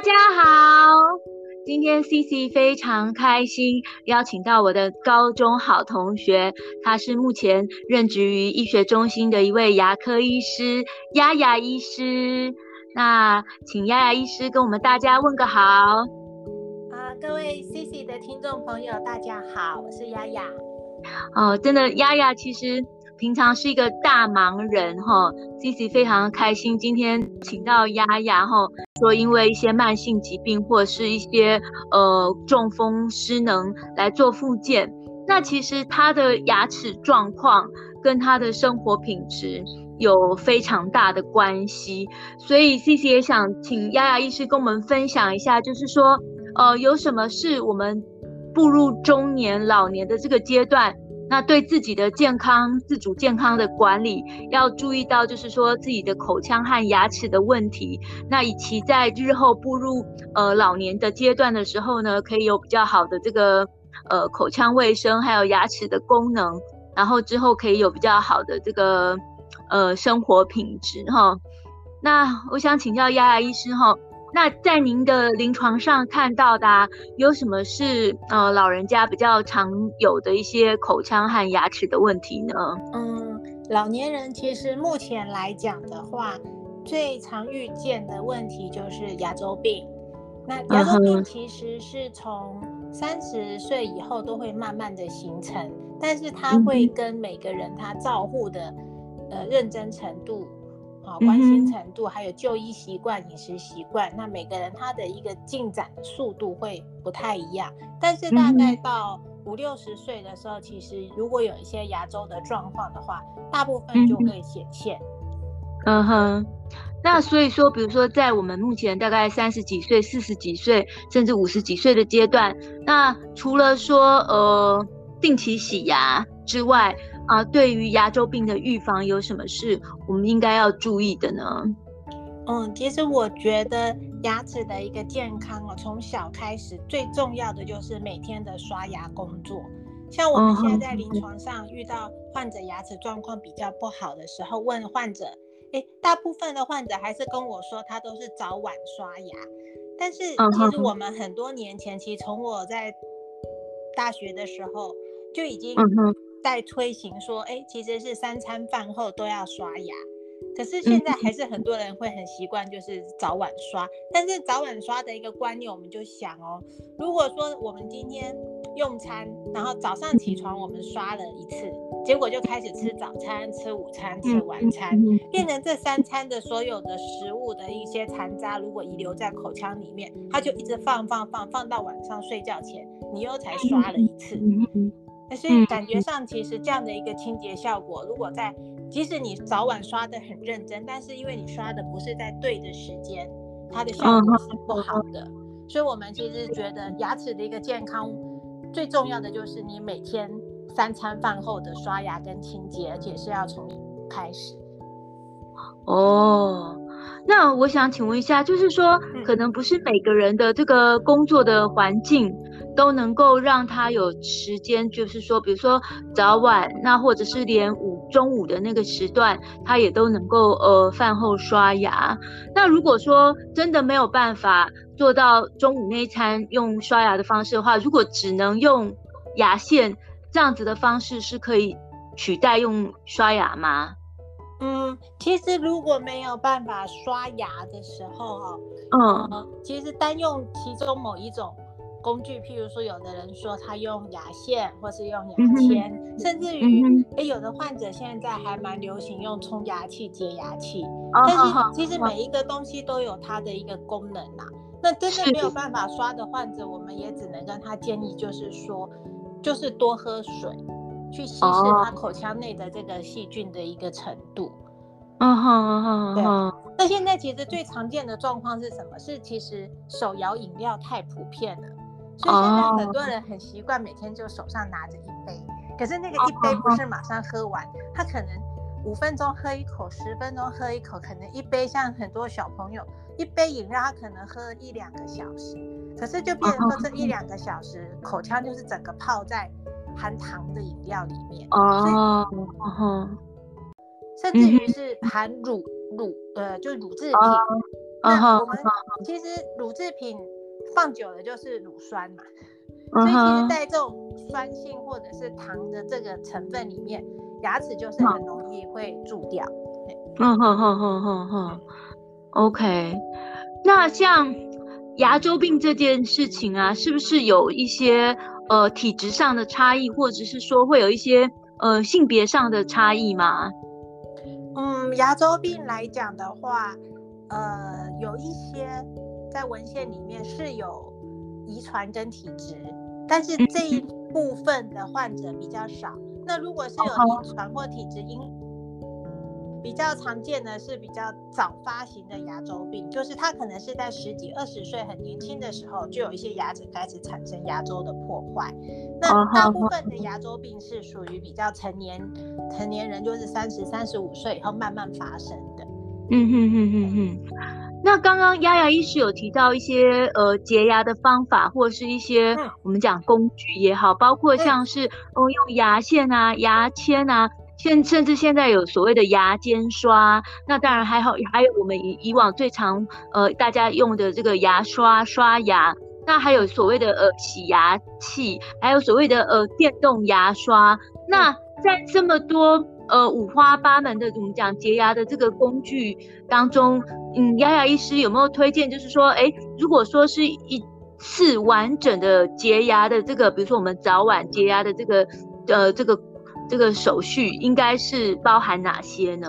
大家好，今天 CC 非常开心，邀请到我的高中好同学，他是目前任职于医学中心的一位牙科医师，丫丫医师。那请丫丫医师跟我们大家问个好。啊，各位 CC 的听众朋友，大家好，我是丫丫。哦，真的，丫丫其实。平常是一个大忙人哈，CC 非常开心，今天请到丫丫哈，说因为一些慢性疾病或是一些呃中风失能来做复健，那其实他的牙齿状况跟他的生活品质有非常大的关系，所以 CC 也想请丫丫医师跟我们分享一下，就是说呃有什么是我们步入中年老年的这个阶段。那对自己的健康、自主健康的管理要注意到，就是说自己的口腔和牙齿的问题。那以及在日后步入呃老年的阶段的时候呢，可以有比较好的这个呃口腔卫生，还有牙齿的功能，然后之后可以有比较好的这个呃生活品质哈。那我想请教丫丫医师哈。那在您的临床上看到的，啊，有什么是呃老人家比较常有的一些口腔和牙齿的问题呢？嗯，老年人其实目前来讲的话，最常遇见的问题就是牙周病。那牙周病其实是从三十岁以后都会慢慢的形成，但是它会跟每个人他照护的呃认真程度。啊，关心程度，还有就医习惯、饮食习惯，那每个人他的一个进展的速度会不太一样。但是大概到五六十岁的时候，其实如果有一些牙周的状况的话，大部分就会显现。嗯哼，那所以说，比如说在我们目前大概三十几岁、四十几岁，甚至五十几岁的阶段，那除了说呃定期洗牙之外，啊，对于牙周病的预防有什么是我们应该要注意的呢？嗯，其实我觉得牙齿的一个健康哦，从小开始最重要的就是每天的刷牙工作。像我们现在在临床上遇到患者牙齿状况比较不好的时候，问患者，诶，大部分的患者还是跟我说他都是早晚刷牙。但是其实我们很多年前，其实从我在大学的时候就已经。在推行说，哎，其实是三餐饭后都要刷牙，可是现在还是很多人会很习惯，就是早晚刷。但是早晚刷的一个观念，我们就想哦，如果说我们今天用餐，然后早上起床我们刷了一次，结果就开始吃早餐、吃午餐、吃晚餐，变成这三餐的所有的食物的一些残渣，如果遗留在口腔里面，它就一直放放放放到晚上睡觉前，你又才刷了一次。所以感觉上，其实这样的一个清洁效果，如果在即使你早晚刷的很认真，但是因为你刷的不是在对的时间，它的效果是不好的。所以我们其实觉得牙齿的一个健康最重要的就是你每天三餐饭后的刷牙跟清洁，而且是要从开始。哦，那我想请问一下，就是说，可能不是每个人的这个工作的环境。都能够让他有时间，就是说，比如说早晚，那或者是连午中午的那个时段，他也都能够呃饭后刷牙。那如果说真的没有办法做到中午那一餐用刷牙的方式的话，如果只能用牙线这样子的方式，是可以取代用刷牙吗？嗯，其实如果没有办法刷牙的时候，哈，嗯，其实单用其中某一种。工具，譬如说，有的人说他用牙线，或是用牙签，嗯、甚至于，哎、欸，有的患者现在还蛮流行用冲牙器、洁牙器。但是其实每一个东西都有它的一个功能呐、啊。那真的没有办法刷的患者，我们也只能跟他建议，就是说，就是多喝水，去稀释他口腔内的这个细菌的一个程度。嗯哼哼，对。那现在其实最常见的状况是什么？是其实手摇饮料太普遍了。所以现在很多人很习惯每天就手上拿着一杯，可是那个一杯不是。马上喝完，他可能五分钟喝一口，十分钟喝一口，可能一杯像很多小朋友一杯饮料，他可能喝一两个小时，可是就变成说这一两个小时口腔就是整个泡在含糖的饮料里面哦，甚至于是含乳乳呃就是乳制品。那我们其实乳制品放久了就是乳酸嘛，所以其实在这种酸性或者是糖的这个成分里面，牙齿就是很容易会蛀掉。嗯哼哼哼哼哼，OK。那像牙周病这件事情啊，是不是有一些呃体质上的差异，或者是说会有一些呃性别上的差异吗？嗯，牙周病来讲的话。呃，有一些在文献里面是有遗传跟体质，但是这一部分的患者比较少。那如果是有遗传或体质，因比较常见的是比较早发型的牙周病，就是他可能是在十几、二十岁很年轻的时候就有一些牙齿开始产生牙周的破坏。那大部分的牙周病是属于比较成年成年人，就是三十、三十五岁以后慢慢发生的。嗯哼哼哼哼，那刚刚丫丫医师有提到一些呃洁牙的方法，或者是一些我们讲工具也好，包括像是哦用牙线啊、牙签啊，现甚至现在有所谓的牙间刷，那当然还好，还有我们以以往最常呃大家用的这个牙刷刷牙，那还有所谓的呃洗牙器，还有所谓的呃电动牙刷，那在这么多。呃，五花八门的，我们讲洁牙的这个工具当中，嗯，丫丫医师有没有推荐？就是说，哎，如果说是一次完整的洁牙的这个，比如说我们早晚洁牙的这个，呃，这个这个手续，应该是包含哪些呢？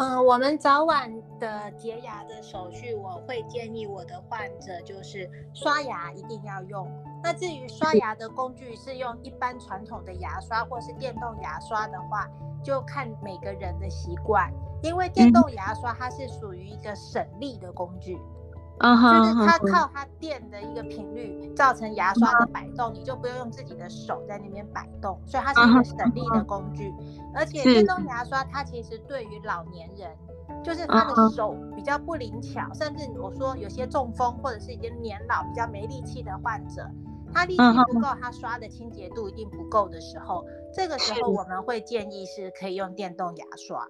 嗯、呃，我们早晚的洁牙的手续，我会建议我的患者就是刷牙一定要用。那至于刷牙的工具是用一般传统的牙刷或是电动牙刷的话，就看每个人的习惯。因为电动牙刷它是属于一个省力的工具，嗯哼，就是它靠它电的一个频率造成牙刷的摆动，你就不用用自己的手在那边摆动，所以它是一个省力的工具。而且电动牙刷它其实对于老年人，就是他的手比较不灵巧，甚至我说有些中风或者是已经年老比较没力气的患者。他力气不够，他刷的清洁度一定不够的时候，这个时候我们会建议是可以用电动牙刷。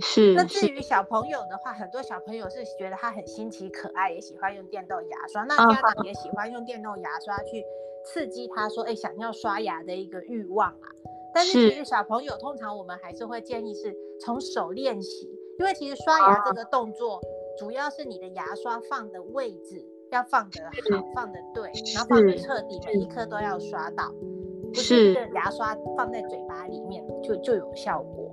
是。那至于小朋友的话，很多小朋友是觉得他很新奇可爱，也喜欢用电动牙刷。那家长也喜欢用电动牙刷去刺激他说，哎，想要刷牙的一个欲望啊。但是其实小朋友通常我们还是会建议是从手练习，因为其实刷牙这个动作主要是你的牙刷放的位置。要放得好，放得对，然后放得彻底，每一颗都要刷到，不是牙刷放在嘴巴里面就就有效果。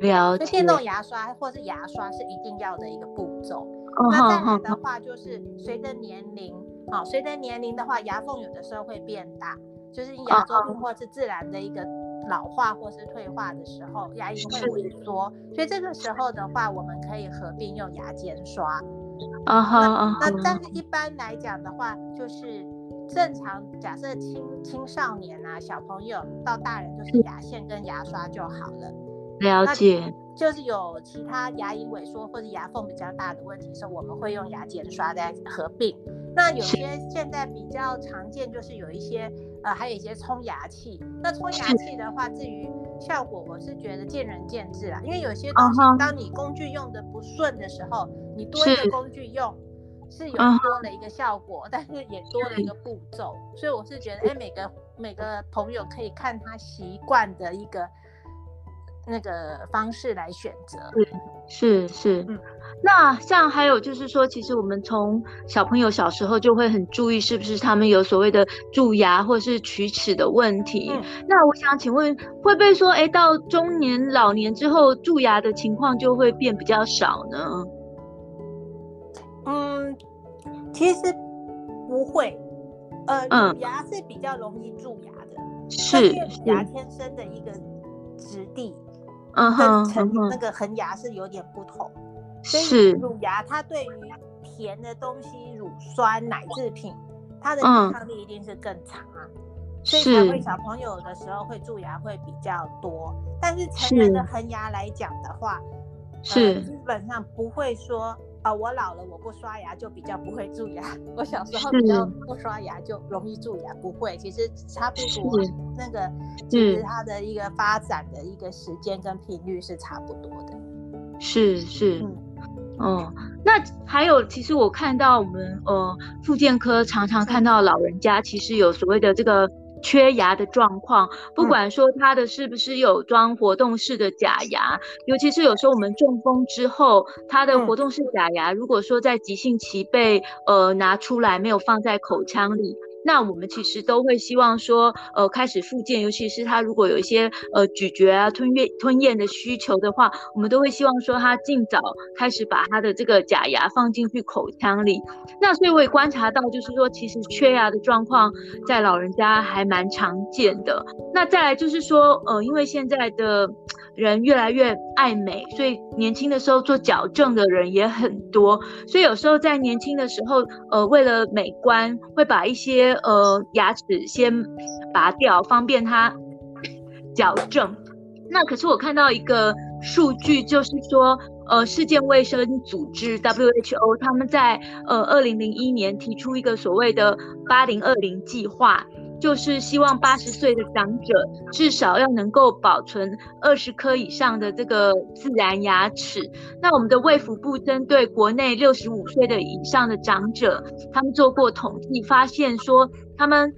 了解。电动牙刷或是牙刷是一定要的一个步骤。哦、那再来的话，就是随着年龄，好、哦，随着年龄的话，牙缝有的时候会变大，就是牙周病或是自然的一个老化或是退化的时候，牙龈会萎缩，所以这个时候的话，我们可以合并用牙间刷。啊哈啊哈，那但是一般来讲的话，就是正常假设青青少年啊，小朋友到大人就是牙线跟牙刷就好了。了解。就是有其他牙龈萎缩或者牙缝比较大的问题的时候，我们会用牙间刷在合并。那有些现在比较常见，就是有一些呃，还有一些冲牙器。那冲牙器的话，至于效果，我是觉得见仁见智啦。因为有些东西，当你工具用的不顺的时候，你多一个工具用是，是有多了一个效果，但是也多了一个步骤。所以我是觉得，哎，每个每个朋友可以看他习惯的一个。那个方式来选择，是是是，嗯，那像还有就是说，其实我们从小朋友小时候就会很注意，是不是他们有所谓的蛀牙或是龋齿的问题？嗯，那我想请问，会不会说，哎，到中年老年之后，蛀牙的情况就会变比较少呢？嗯，其实不会，呃，嗯，牙是比较容易蛀牙的，是牙天生的一个质地。跟成那个恒牙是有点不同，所以乳牙它对于甜的东西、乳酸、奶制品，它的抵抗力一定是更强啊，所以才会小朋友的时候会蛀牙会比较多。但是成人的恒牙来讲的话，是。基本上不会说。啊，我老了，我不刷牙就比较不会蛀牙。我小时候比较不刷牙就容易蛀牙，不会，其实差不多。那个就是它的一个发展的一个时间跟频率是差不多的。是是。嗯，哦，那还有，其实我看到我们呃，复健科常常看到老人家其实有所谓的这个。缺牙的状况，不管说他的是不是有装活动式的假牙，嗯、尤其是有时候我们中风之后，他的活动式假牙，如果说在急性期被呃拿出来，没有放在口腔里。那我们其实都会希望说，呃，开始复健，尤其是他如果有一些呃咀嚼啊、吞咽、吞咽的需求的话，我们都会希望说他尽早开始把他的这个假牙放进去口腔里。那所以我也观察到，就是说其实缺牙的状况在老人家还蛮常见的。那再来就是说，呃，因为现在的人越来越爱美，所以年轻的时候做矫正的人也很多，所以有时候在年轻的时候，呃，为了美观，会把一些呃牙齿先拔掉，方便他矫正。那可是我看到一个数据，就是说，呃，世界卫生组织 WHO 他们在呃二零零一年提出一个所谓的八零二零计划。就是希望八十岁的长者至少要能够保存二十颗以上的这个自然牙齿。那我们的卫福部针对国内六十五岁的以上的长者，他们做过统计，发现说他们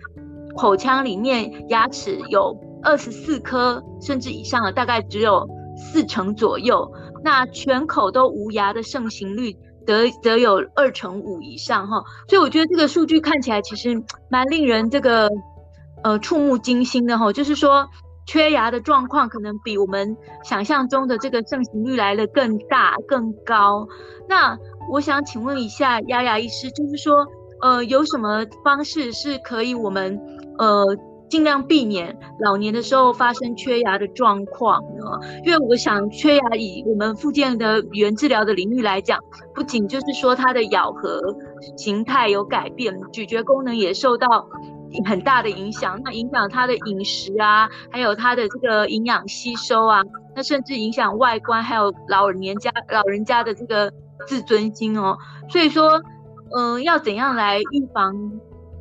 口腔里面牙齿有二十四颗甚至以上的，大概只有四成左右。那全口都无牙的盛行率则则有二成五以上哈。所以我觉得这个数据看起来其实蛮令人这个。呃，触目惊心的哈，就是说缺牙的状况可能比我们想象中的这个盛行率来得更大更高。那我想请问一下丫丫医师，就是说，呃，有什么方式是可以我们呃尽量避免老年的时候发生缺牙的状况呢？因为我想缺牙以我们附件的语言治疗的领域来讲，不仅就是说它的咬合形态有改变，咀嚼功能也受到。很大的影响，那影响他的饮食啊，还有他的这个营养吸收啊，那甚至影响外观，还有老人年家老人家的这个自尊心哦。所以说，嗯、呃，要怎样来预防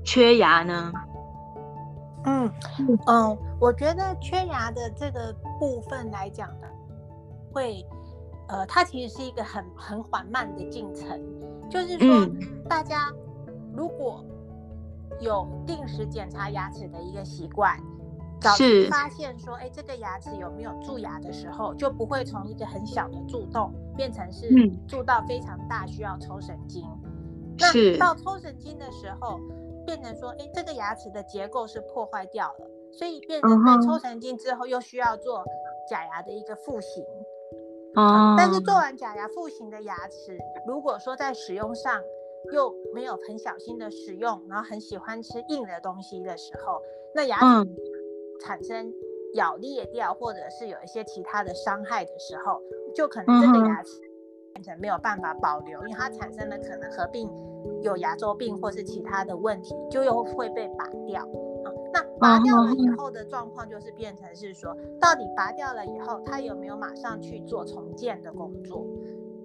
缺牙呢？嗯嗯，我觉得缺牙的这个部分来讲呢，会呃，它其实是一个很很缓慢的进程，就是说，嗯、大家如果。有定时检查牙齿的一个习惯，早期发现说，哎，这个牙齿有没有蛀牙的时候，就不会从一个很小的蛀洞变成是蛀到非常大，需要抽神经。嗯、那到抽神经的时候，变成说，哎，这个牙齿的结构是破坏掉了，所以变成在抽神经之后又需要做假牙的一个复形。哦、嗯，但是做完假牙复形的牙齿，如果说在使用上，又没有很小心的使用，然后很喜欢吃硬的东西的时候，那牙齿产生咬裂掉，或者是有一些其他的伤害的时候，就可能这个牙齿变成没有办法保留，因为它产生了可能合并有牙周病或是其他的问题，就又会被拔掉。那拔掉了以后的状况就是变成是说，到底拔掉了以后，他有没有马上去做重建的工作？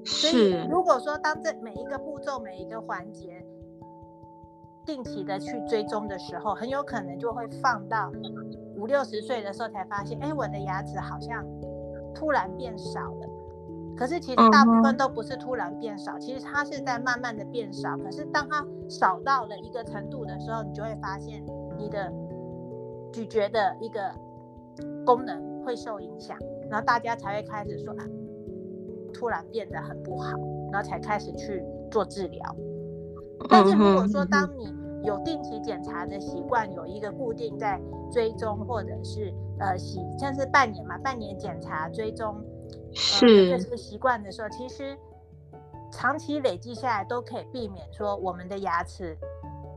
所以，如果说当这每一个步骤、每一个环节定期的去追踪的时候，很有可能就会放到五六十岁的时候才发现，哎，我的牙齿好像突然变少了。可是其实大部分都不是突然变少，其实它是在慢慢的变少。可是当它少到了一个程度的时候，你就会发现你的咀嚼的一个功能会受影响，然后大家才会开始说啊。突然变得很不好，然后才开始去做治疗。但是如果说当你有定期检查的习惯，有一个固定在追踪，或者是呃，像是半年嘛，半年检查追踪，是这个习惯的时候，其实长期累积下来都可以避免说我们的牙齿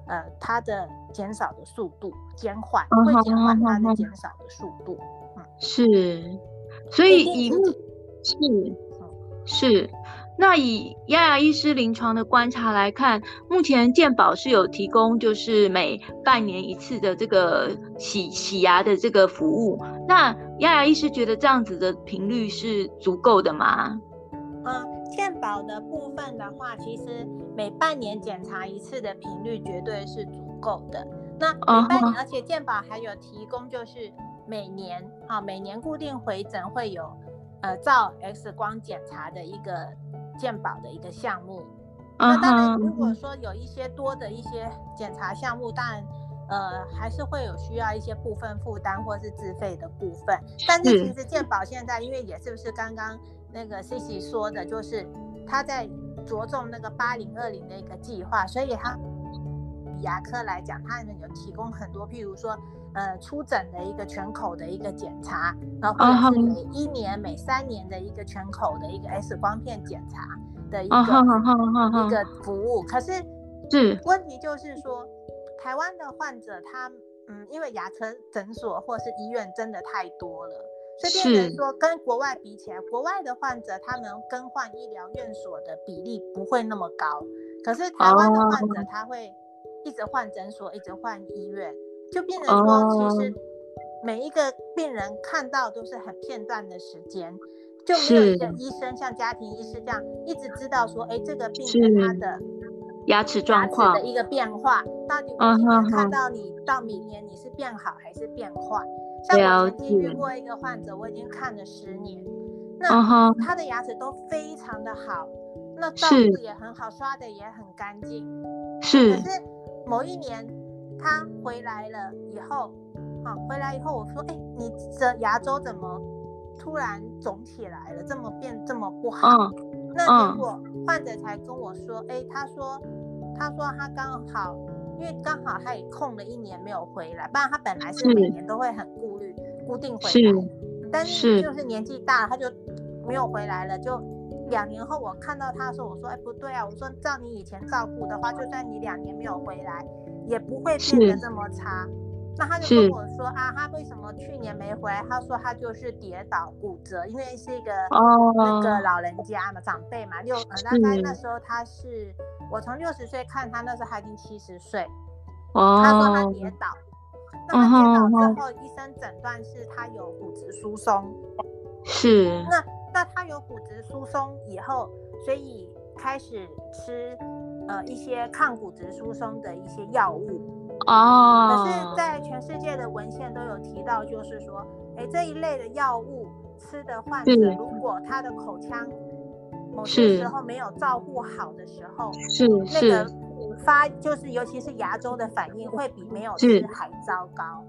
呃它的减少的速度减缓，会减缓它的减少的速度。嗯，是，所以以是。是，那以丫丫医师临床的观察来看，目前健保是有提供，就是每半年一次的这个洗洗牙的这个服务。那丫丫医师觉得这样子的频率是足够的吗？嗯，健保的部分的话，其实每半年检查一次的频率绝对是足够的。那每半年，而且健保还有提供，就是每年啊，每年固定回诊会有。呃，照 X 光检查的一个健保的一个项目。Uh -huh. 那当然，如果说有一些多的一些检查项目，当然呃还是会有需要一些部分负担或是自费的部分。但是其实健保现在因为也是不是刚刚那个 Cici 说的，就是他在着重那个八零二零的一个计划，所以他牙科来讲，他们有提供很多，譬如说。呃，出诊的一个全口的一个检查，然后或者是每一年、uh. 每三年的一个全口的一个 X 光片检查的一个、uh. 一个服务。可是，是问题就是说，台湾的患者他嗯，因为牙科诊所或是医院真的太多了，所以变成说跟国外比起来，国外的患者他们更换医疗院所的比例不会那么高。可是台湾的患者他会一直换诊所，一直换医院。就变成说，其实每一个病人看到都是很片段的时间，就没有一个医生像家庭医师这样一直知道说，哎，这个病人他的牙齿状况的一个变化，到底我看到你到明年你是变好还是变坏？像我曾经遇过一个患者，我已经看了十年，那他的牙齿都非常的好，那照顾也很好，刷的也很干净，是，可是某一年。他回来了以后，好、啊，回来以后我说，哎、欸，你这牙周怎么突然肿起来了？这么变这么不好？嗯、那结果患者才跟我说，哎、欸，他说，他说他刚好，因为刚好他也空了一年没有回来，不然他本来是每年都会很顾虑固定回来，但是就是年纪大了，他就没有回来了。就两年后我看到他的时候，我说，哎、欸，不对啊，我说照你以前照顾的话，就算你两年没有回来。也不会变得这么差，那他就跟我说啊，他为什么去年没回来？他说他就是跌倒骨折，因为是一个、oh, 那个老人家嘛，长辈嘛，六呃大概那时候他是我从六十岁看他那时候他已经七十岁，oh, 他说他跌倒，那么跌倒之后，医生诊断是他有骨质疏松，是。那那他有骨质疏松以后，所以开始吃。呃，一些抗骨质疏松的一些药物。哦，oh. 可是，在全世界的文献都有提到，就是说，哎，这一类的药物吃的患者，如果他的口腔某些时候没有照顾好的时候，是那个发，就是尤其是牙周的反应会比没有吃还糟糕，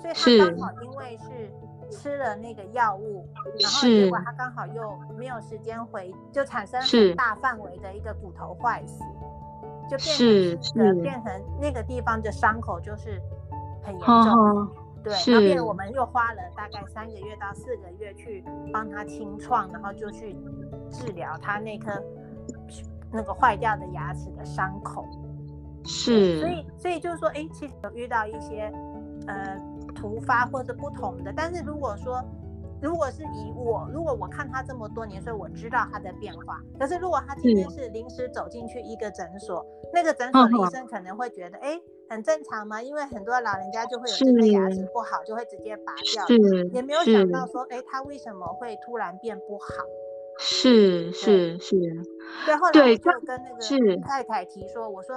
所以他刚好因为是。吃了那个药物，然后结果他刚好又没有时间回，就产生很大范围的一个骨头坏死，就变成是变成那个地方的伤口就是很严重，哦、对，然后我们又花了大概三个月到四个月去帮他清创，然后就去治疗他那颗那个坏掉的牙齿的伤口，是，所以。所以就是说，哎，其实有遇到一些呃。突发或者不同的，但是如果说，如果是以我，如果我看他这么多年，所以我知道他的变化。可是如果他今天是临时走进去一个诊所，那个诊所的医生可能会觉得，哎、嗯，很正常嘛，因为很多老人家就会有这个牙齿不好，就会直接拔掉，也没有想到说，哎，他为什么会突然变不好？是是是。对，后来我就跟那个太太提说，我说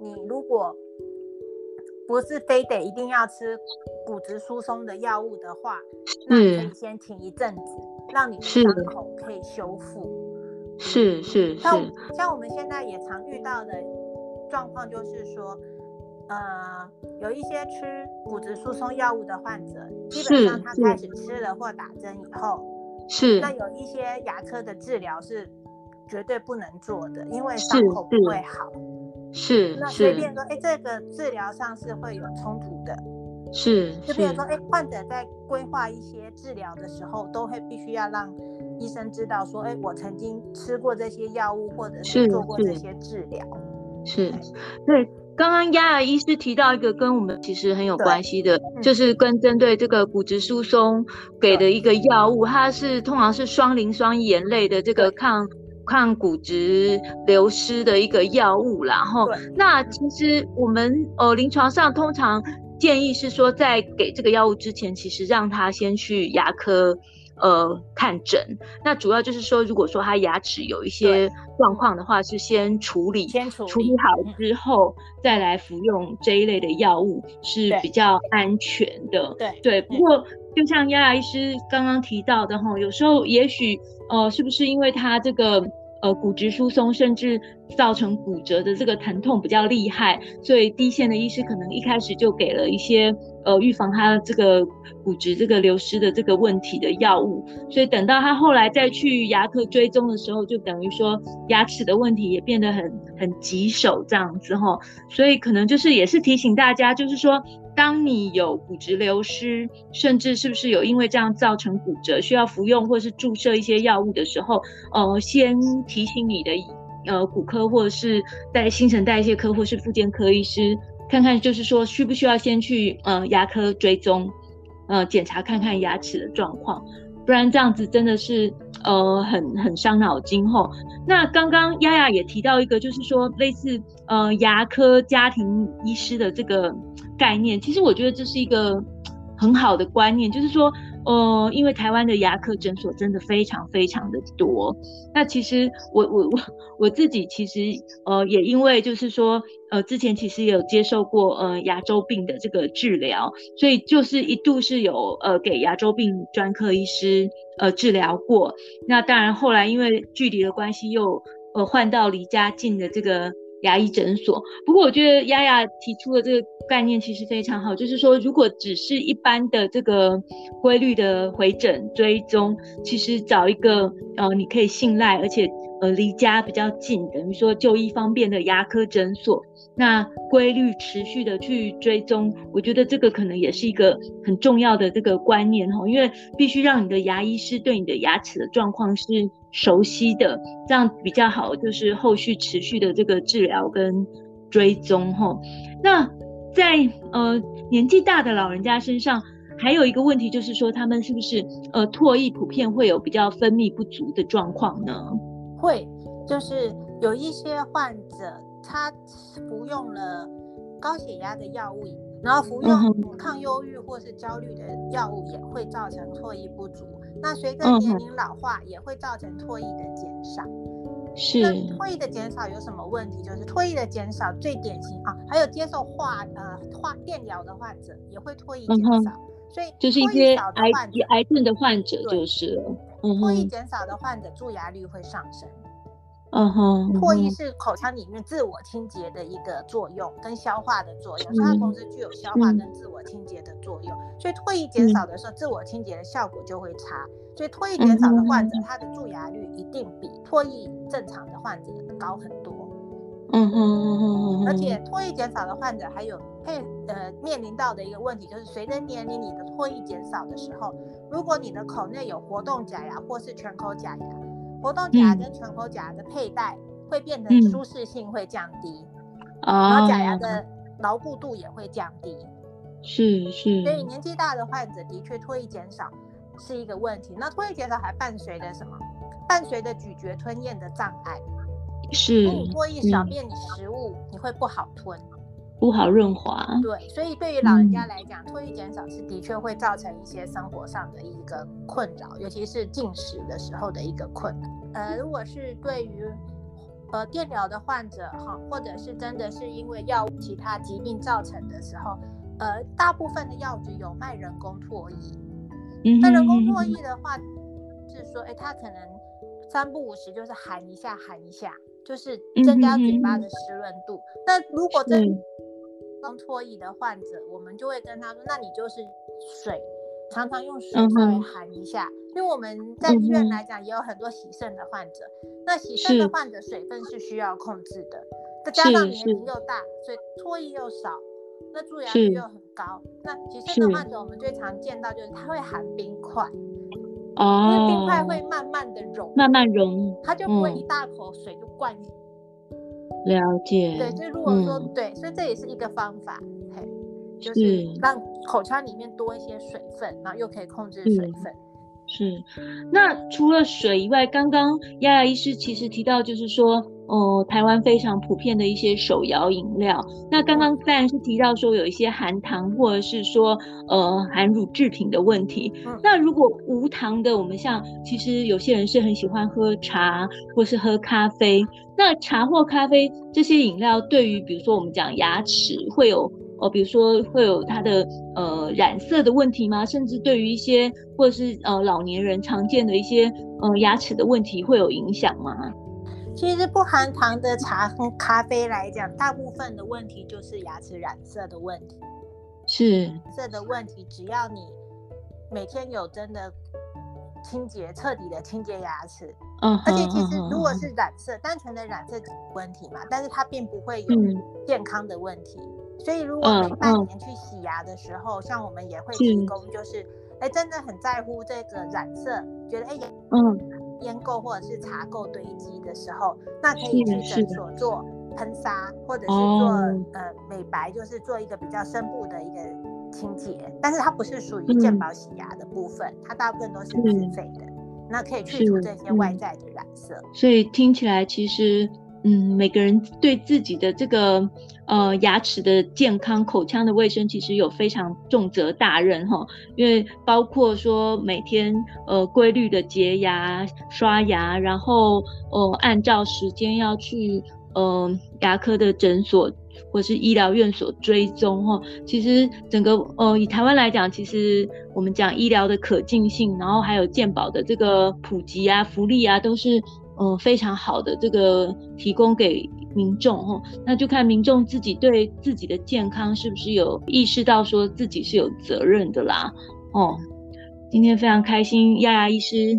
你如果。不是非得一定要吃骨质疏松的药物的话，那可以先停一阵子，让你的伤口可以修复。是是是。像像我们现在也常遇到的状况，就是说，呃，有一些吃骨质疏松药物的患者，基本上他开始吃了或打针以后，是那有一些牙科的治疗是绝对不能做的，因为伤口不会好。是，那随便说，哎，这个治疗上是会有冲突的。是，就比如说，哎，患者在规划一些治疗的时候，都会必须要让医生知道说，哎，我曾经吃过这些药物，或者是做过这些治疗。是，对。刚刚亚亚医师提到一个跟我们其实很有关系的，就是跟针对这个骨质疏松给的一个药物，它是通常是双磷酸盐类的这个抗。抗骨质流失的一个药物，然后那其实我们呃临床上通常建议是说，在给这个药物之前，其实让他先去牙科呃看诊。那主要就是说，如果说他牙齿有一些状况的话，是先处理，先处理，处理好之后再来服用这一类的药物是比较安全的。对对，不过就像亚亚医师刚刚提到的哈，有时候也许呃是不是因为他这个。呃骨质疏松，甚至造成骨折的这个疼痛比较厉害，所以第一线的医师可能一开始就给了一些呃预防他这个骨质这个流失的这个问题的药物，所以等到他后来再去牙科追踪的时候，就等于说牙齿的问题也变得很很棘手这样子哈，所以可能就是也是提醒大家，就是说。当你有骨质流失，甚至是不是有因为这样造成骨折，需要服用或是注射一些药物的时候，呃，先提醒你的呃骨科或者是在新陈代谢科或是复健科医师，看看就是说需不需要先去呃牙科追踪，呃检查看看牙齿的状况。不然这样子真的是呃很很伤脑筋吼。那刚刚丫丫也提到一个，就是说类似呃牙科家庭医师的这个概念，其实我觉得这是一个很好的观念，就是说。呃，因为台湾的牙科诊所真的非常非常的多。那其实我我我我自己其实呃也因为就是说呃之前其实也有接受过呃牙周病的这个治疗，所以就是一度是有呃给牙周病专科医师呃治疗过。那当然后来因为距离的关系又呃换到离家近的这个。牙医诊所，不过我觉得丫丫提出的这个概念其实非常好，就是说，如果只是一般的这个规律的回诊追踪，其实找一个呃你可以信赖，而且呃离家比较近，等于说就医方便的牙科诊所，那规律持续的去追踪，我觉得这个可能也是一个很重要的这个观念哈，因为必须让你的牙医师对你的牙齿的状况是。熟悉的，这样比较好，就是后续持续的这个治疗跟追踪哈。那在呃年纪大的老人家身上，还有一个问题就是说，他们是不是呃唾液普遍会有比较分泌不足的状况呢？会，就是有一些患者他服用了高血压的药物，然后服用抗忧郁或是焦虑的药物，也会造成唾液不足。那随着年龄老化，也会造成唾液的减少。是。那唾液的减少有什么问题？就是唾液的减少最典型啊，还有接受化呃化电疗的患者也会唾液减少。所以就是一些癌癌症的患者就是了。唾液减少的患者蛀牙率会上升。嗯哼，唾液是口腔里面自我清洁的一个作用，跟消化的作用，所以它同时具有消化跟自我清洁的作用。所以唾液减少的时候，自我清洁的效果就会差。所以唾液减少的患者，他的蛀牙率一定比唾液正常的患者高很多。嗯哼嗯哼，而且唾液减少的患者还有配呃面临到的一个问题，就是随着年龄，你的唾液减少的时候，如果你的口内有活动假牙或是全口假牙。活动假跟全口假的佩戴会变得舒适性会降低，嗯、然后假牙的牢固度也会降低。是是。所以年纪大的患者的确唾液减少是一个问题。那唾液减少还伴随着什么？伴随着咀嚼吞咽的障碍。是。你唾液少便，你食物你会不好吞。不好润滑，对，所以对于老人家来讲，唾液减少是的确会造成一些生活上的一个困扰，尤其是进食的时候的一个困扰。呃，如果是对于呃电疗的患者哈，或者是真的是因为药物其他疾病造成的时候，呃，大部分的药局有卖人工唾液。嗯，那人工唾液的话，是说，哎，它可能三不五时就是含一下，含一下，就是增加嘴巴的湿润度。嗯、那如果真用唾液的患者，我们就会跟他说，那你就是水，常常用水稍微含一下，嗯、因为我们在医院来讲也有很多洗肾的患者，嗯、那洗肾的患者水分是需要控制的，再加上年龄又大，所以脱衣又少，那蛀牙率又很高。那洗肾的患者，我们最常见到就是他会含冰块，哦，因为冰块会慢慢的融，慢慢融，他就不会一大口水就灌。了解，对，所以如果说、嗯、对，所以这也是一个方法，嘿，就是让口腔里面多一些水分，然后又可以控制水分。是，是，那除了水以外，刚刚丫丫医师其实提到，就是说。哦，台湾非常普遍的一些手摇饮料。那刚刚当然是提到说有一些含糖或者是说呃含乳制品的问题。那如果无糖的，我们像其实有些人是很喜欢喝茶或是喝咖啡。那茶或咖啡这些饮料，对于比如说我们讲牙齿会有哦，比如说会有它的呃染色的问题吗？甚至对于一些或者是呃老年人常见的一些呃牙齿的问题会有影响吗？其实不含糖的茶和咖啡来讲，大部分的问题就是牙齿染色的问题。是染色的问题，只要你每天有真的清洁、彻底的清洁牙齿，嗯，而且其实如果是染色，单纯的染色问题嘛，但是它并不会有健康的问题。所以如果每半年去洗牙的时候，像我们也会提供，就是哎，真的很在乎这个染色，觉得哎，嗯。烟垢或者是茶垢堆积的时候，那可以去诊所做喷砂，或者是做、哦、呃美白，就是做一个比较深部的一个清洁。但是它不是属于健保洗牙的部分，嗯、它大部分都是自费的。那可以去除这些外在的染色。所以听起来其实。嗯，每个人对自己的这个呃牙齿的健康、口腔的卫生，其实有非常重责大任哈。因为包括说每天呃规律的洁牙、刷牙，然后呃按照时间要去呃牙科的诊所或是医疗院所追踪哈。其实整个呃以台湾来讲，其实我们讲医疗的可近性，然后还有健保的这个普及啊、福利啊，都是。嗯，非常好的这个提供给民众哦，那就看民众自己对自己的健康是不是有意识到说自己是有责任的啦哦。今天非常开心，亚亚医师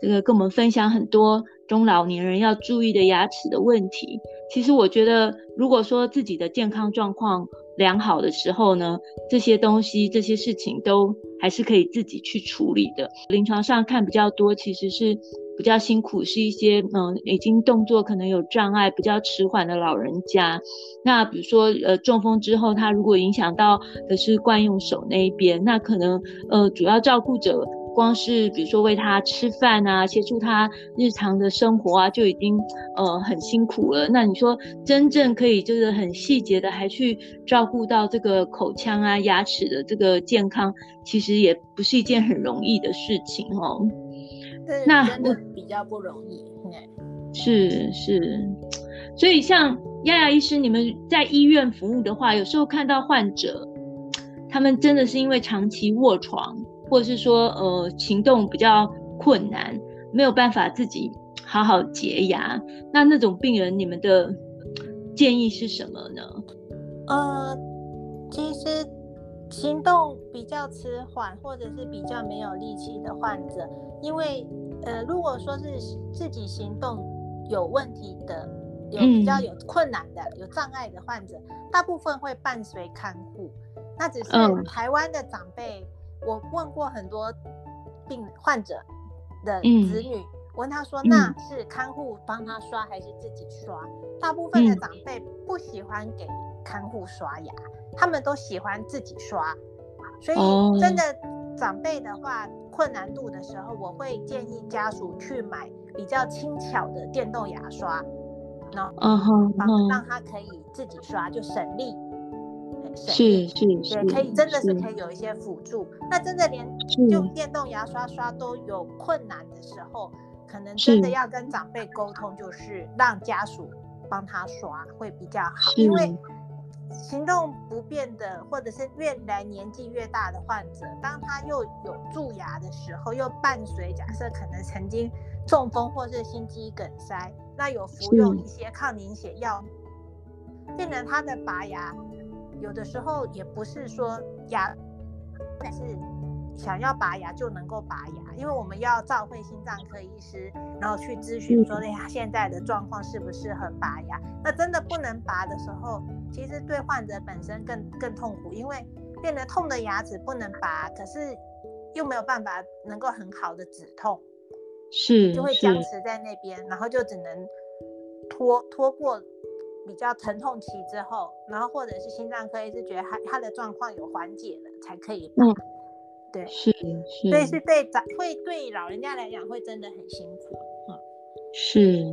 这个跟我们分享很多中老年人要注意的牙齿的问题。其实我觉得，如果说自己的健康状况良好的时候呢，这些东西这些事情都还是可以自己去处理的。临床上看比较多，其实是。比较辛苦是一些嗯，已经动作可能有障碍、比较迟缓的老人家。那比如说呃，中风之后，他如果影响到的是惯用手那一边，那可能呃，主要照顾者光是比如说喂他吃饭啊，协助他日常的生活啊，就已经呃很辛苦了。那你说真正可以就是很细节的，还去照顾到这个口腔啊、牙齿的这个健康，其实也不是一件很容易的事情哦。那真的比较不容易，是是，所以像亚亚医师，你们在医院服务的话，有时候看到患者，他们真的是因为长期卧床，或者是说呃行动比较困难，没有办法自己好好洁牙，那那种病人，你们的建议是什么呢？呃，其实。行动比较迟缓，或者是比较没有力气的患者，因为呃，如果说是自己行动有问题的，有比较有困难的、嗯、有障碍的患者，大部分会伴随看护。那只是台湾的长辈，嗯、我问过很多病患者的子女，嗯、问他说，那是看护帮他刷还是自己刷？嗯、大部分的长辈不喜欢给看护刷牙。他们都喜欢自己刷，所以真的长辈的话，困难度的时候，我会建议家属去买比较轻巧的电动牙刷，然后让让他可以自己刷，就省力。是是是，也可以真的是可以有一些辅助。那真的连用电动牙刷刷都有困难的时候，可能真的要跟长辈沟通，就是让家属帮他刷会比较好，因为。行动不便的，或者是越来年纪越大的患者，当他又有蛀牙的时候，又伴随假设可能曾经中风或是心肌梗塞，那有服用一些抗凝血药，变成他的拔牙，有的时候也不是说牙，但是。想要拔牙就能够拔牙，因为我们要照会心脏科医师，然后去咨询说，哎呀，现在的状况适不适合拔牙？那真的不能拔的时候，其实对患者本身更更痛苦，因为变得痛的牙齿不能拔，可是又没有办法能够很好的止痛，是就会僵持在那边，然后就只能拖拖过比较疼痛期之后，然后或者是心脏科医师觉得他他的状况有缓解了，才可以拔。嗯对，是是，所以是对长会对老人家来讲会真的很辛苦，嗯，是，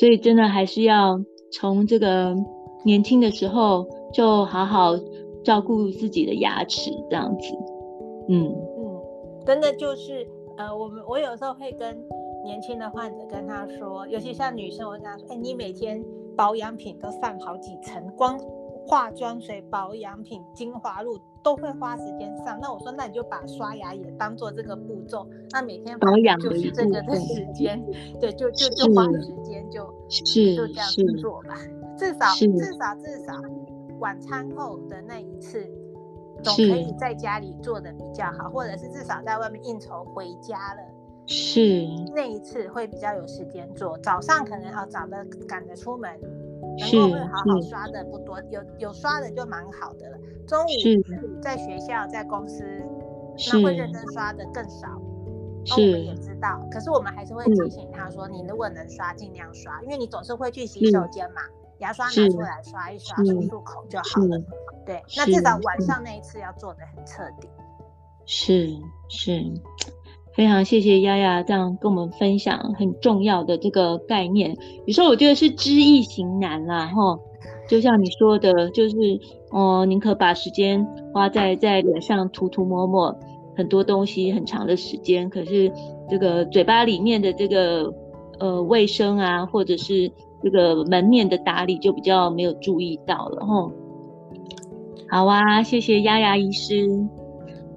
所以真的还是要从这个年轻的时候就好好照顾自己的牙齿，这样子，嗯。嗯，真的就是呃，我们我有时候会跟年轻的患者跟他说，尤其像女生，我跟他说，哎，你每天保养品都上好几层，光化妆水、保养品、精华露。都会花时间上，那我说，那你就把刷牙也当做这个步骤，那每天保养就是这个的时间，对，就就就花时间就是就这样子做吧。至少至少至少晚餐后的那一次，总可以在家里做的比较好，或者是至少在外面应酬回家了，是那一次会比较有时间做。早上可能好早的赶着出门，能够会好好刷的不多，有有刷的就蛮好的了。中午在学校在公司，那会认真刷的更少。那我们也知道，可是我们还是会提醒他说，你如果能刷尽量刷，因为你总是会去洗手间嘛。牙刷拿出来刷一刷，漱漱口就好了。对，那至少晚上那一次要做的很彻底。是是，非常谢谢丫丫这样跟我们分享很重要的这个概念。有时候我觉得是知易行难啦，哈，就像你说的，就是哦，宁可把时间花在在脸上涂涂抹抹很多东西很长的时间，可是这个嘴巴里面的这个呃卫生啊，或者是。这个门面的打理就比较没有注意到了吼。好啊，谢谢丫丫医师，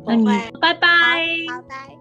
那你拜拜。拜拜。